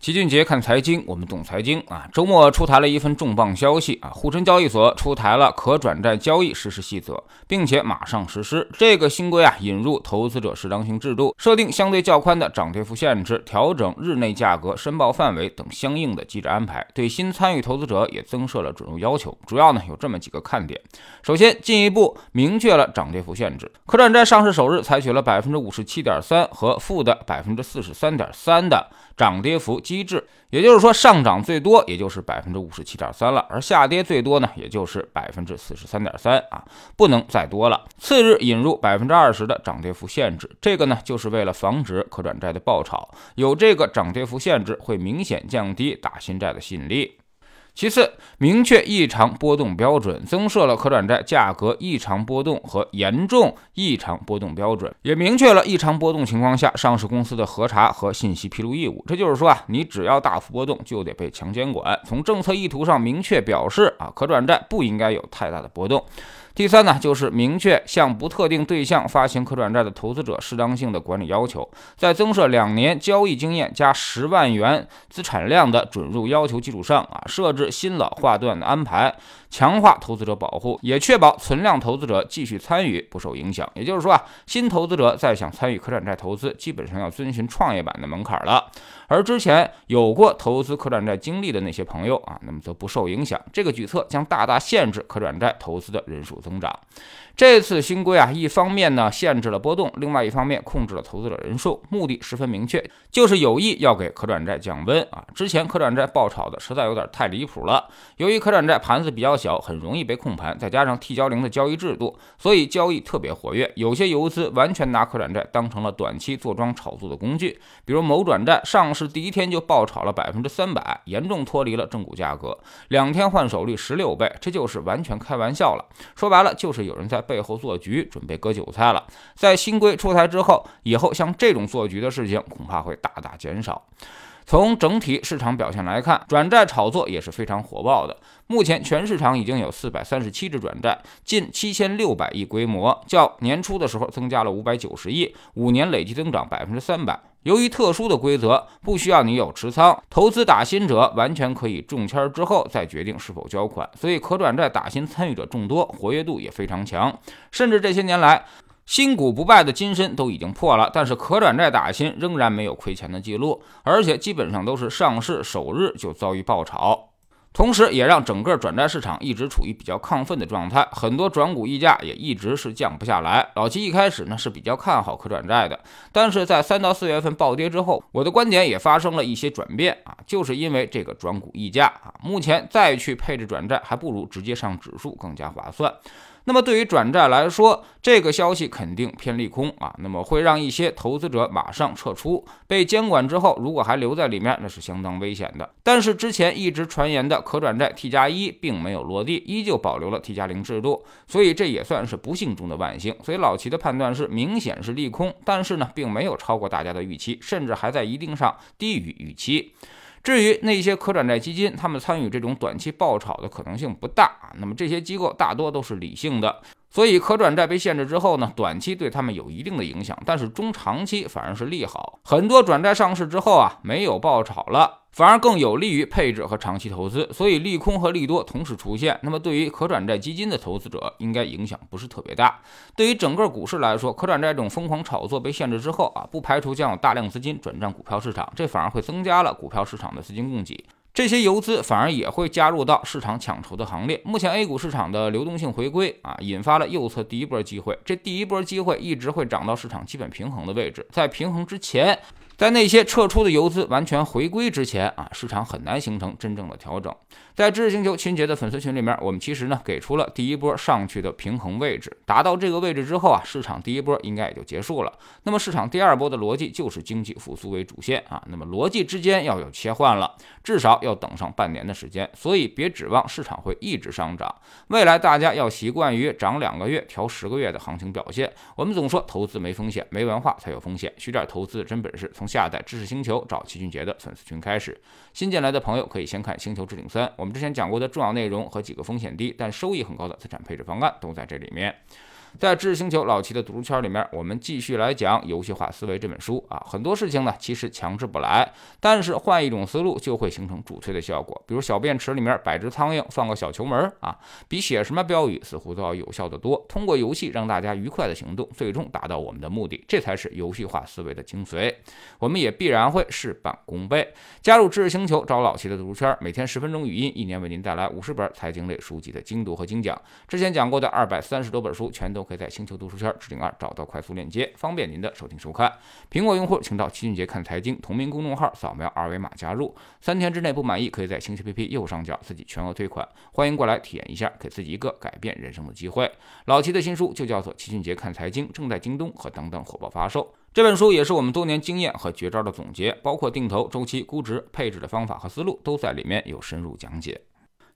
齐俊杰看财经，我们懂财经啊。周末出台了一份重磅消息啊，沪深交易所出台了可转债交易实施细则，并且马上实施。这个新规啊，引入投资者适当性制度，设定相对较宽的涨跌幅限制，调整日内价格申报范围等相应的机制安排，对新参与投资者也增设了准入要求。主要呢有这么几个看点：首先，进一步明确了涨跌幅限制，可转债上市首日采取了百分之五十七点三和负的百分之四十三点三的涨跌幅。机制，也就是说，上涨最多也就是百分之五十七点三了，而下跌最多呢，也就是百分之四十三点三啊，不能再多了。次日引入百分之二十的涨跌幅限制，这个呢，就是为了防止可转债的爆炒，有这个涨跌幅限制会明显降低打新债的吸引力。其次，明确异常波动标准，增设了可转债价格异常波动和严重异常波动标准，也明确了异常波动情况下上市公司的核查和信息披露义务。这就是说啊，你只要大幅波动，就得被强监管。从政策意图上明确表示啊，可转债不应该有太大的波动。第三呢，就是明确向不特定对象发行可转债的投资者适当性的管理要求，在增设两年交易经验加十万元资产量的准入要求基础上啊，设置新老划段的安排。强化投资者保护，也确保存量投资者继续参与不受影响。也就是说啊，新投资者再想参与可转债投资，基本上要遵循创业板的门槛了。而之前有过投资可转债经历的那些朋友啊，那么则不受影响。这个举措将大大限制可转债投资的人数增长。这次新规啊，一方面呢限制了波动，另外一方面控制了投资者人数，目的十分明确，就是有意要给可转债降温啊。之前可转债爆炒的实在有点太离谱了。由于可转债盘子比较小，很容易被控盘，再加上 T 交零的交易制度，所以交易特别活跃。有些游资完全拿可转债当成了短期坐庄炒作的工具，比如某转债上市是第一天就爆炒了百分之三百，严重脱离了正股价格，两天换手率十六倍，这就是完全开玩笑了。说白了，就是有人在。背后做局，准备割韭菜了。在新规出台之后，以后像这种做局的事情恐怕会大大减少。从整体市场表现来看，转债炒作也是非常火爆的。目前全市场已经有四百三十七只转债，近七千六百亿规模，较年初的时候增加了五百九十亿，五年累计增长百分之三百。由于特殊的规则，不需要你有持仓，投资打新者完全可以中签之后再决定是否交款，所以可转债打新参与者众多，活跃度也非常强。甚至这些年来，新股不败的金身都已经破了，但是可转债打新仍然没有亏钱的记录，而且基本上都是上市首日就遭遇爆炒。同时，也让整个转债市场一直处于比较亢奋的状态，很多转股溢价也一直是降不下来。老齐一开始呢是比较看好可转债的，但是在三到四月份暴跌之后，我的观点也发生了一些转变啊，就是因为这个转股溢价啊，目前再去配置转债，还不如直接上指数更加划算。那么对于转债来说，这个消息肯定偏利空啊，那么会让一些投资者马上撤出。被监管之后，如果还留在里面，那是相当危险的。但是之前一直传言的可转债 T 加一并没有落地，依旧保留了 T 加零制度，所以这也算是不幸中的万幸。所以老齐的判断是，明显是利空，但是呢，并没有超过大家的预期，甚至还在一定上低于预期。至于那些可转债基金，他们参与这种短期爆炒的可能性不大。那么这些机构大多都是理性的。所以可转债被限制之后呢，短期对他们有一定的影响，但是中长期反而是利好。很多转债上市之后啊，没有爆炒了，反而更有利于配置和长期投资。所以利空和利多同时出现，那么对于可转债基金的投资者应该影响不是特别大。对于整个股市来说，可转债这种疯狂炒作被限制之后啊，不排除将有大量资金转战股票市场，这反而会增加了股票市场的资金供给。这些游资反而也会加入到市场抢筹的行列。目前 A 股市场的流动性回归啊，引发了右侧第一波机会。这第一波机会一直会涨到市场基本平衡的位置，在平衡之前。在那些撤出的游资完全回归之前啊，市场很难形成真正的调整。在知识星球秦杰的粉丝群里面，我们其实呢给出了第一波上去的平衡位置，达到这个位置之后啊，市场第一波应该也就结束了。那么市场第二波的逻辑就是经济复苏为主线啊，那么逻辑之间要有切换了，至少要等上半年的时间。所以别指望市场会一直上涨，未来大家要习惯于涨两个月调十个月的行情表现。我们总说投资没风险，没文化才有风险，学点投资真本事从。下载知识星球，找齐俊杰的粉丝群开始。新进来的朋友可以先看《星球置顶三》，我们之前讲过的重要内容和几个风险低但收益很高的资产配置方案都在这里面。在知识星球老齐的读书圈里面，我们继续来讲《游戏化思维》这本书啊。很多事情呢，其实强制不来，但是换一种思路就会形成助推的效果。比如小便池里面摆只苍蝇，放个小球门啊，比写什么标语似乎都要有效的多。通过游戏让大家愉快的行动，最终达到我们的目的，这才是游戏化思维的精髓。我们也必然会事半功倍。加入知识星球，找老齐的读书圈，每天十分钟语音，一年为您带来五十本财经类书籍的精读和精讲。之前讲过的二百三十多本书，全都都可以在星球读书圈置顶二找到快速链接，方便您的收听收看。苹果用户请到齐俊杰看财经同名公众号，扫描二维码加入。三天之内不满意，可以在星球 APP 右上角自己全额退款。欢迎过来体验一下，给自己一个改变人生的机会。老齐的新书就叫做《齐俊杰看财经》，正在京东和等等火爆发售。这本书也是我们多年经验和绝招的总结，包括定投、周期、估值、配置的方法和思路，都在里面有深入讲解。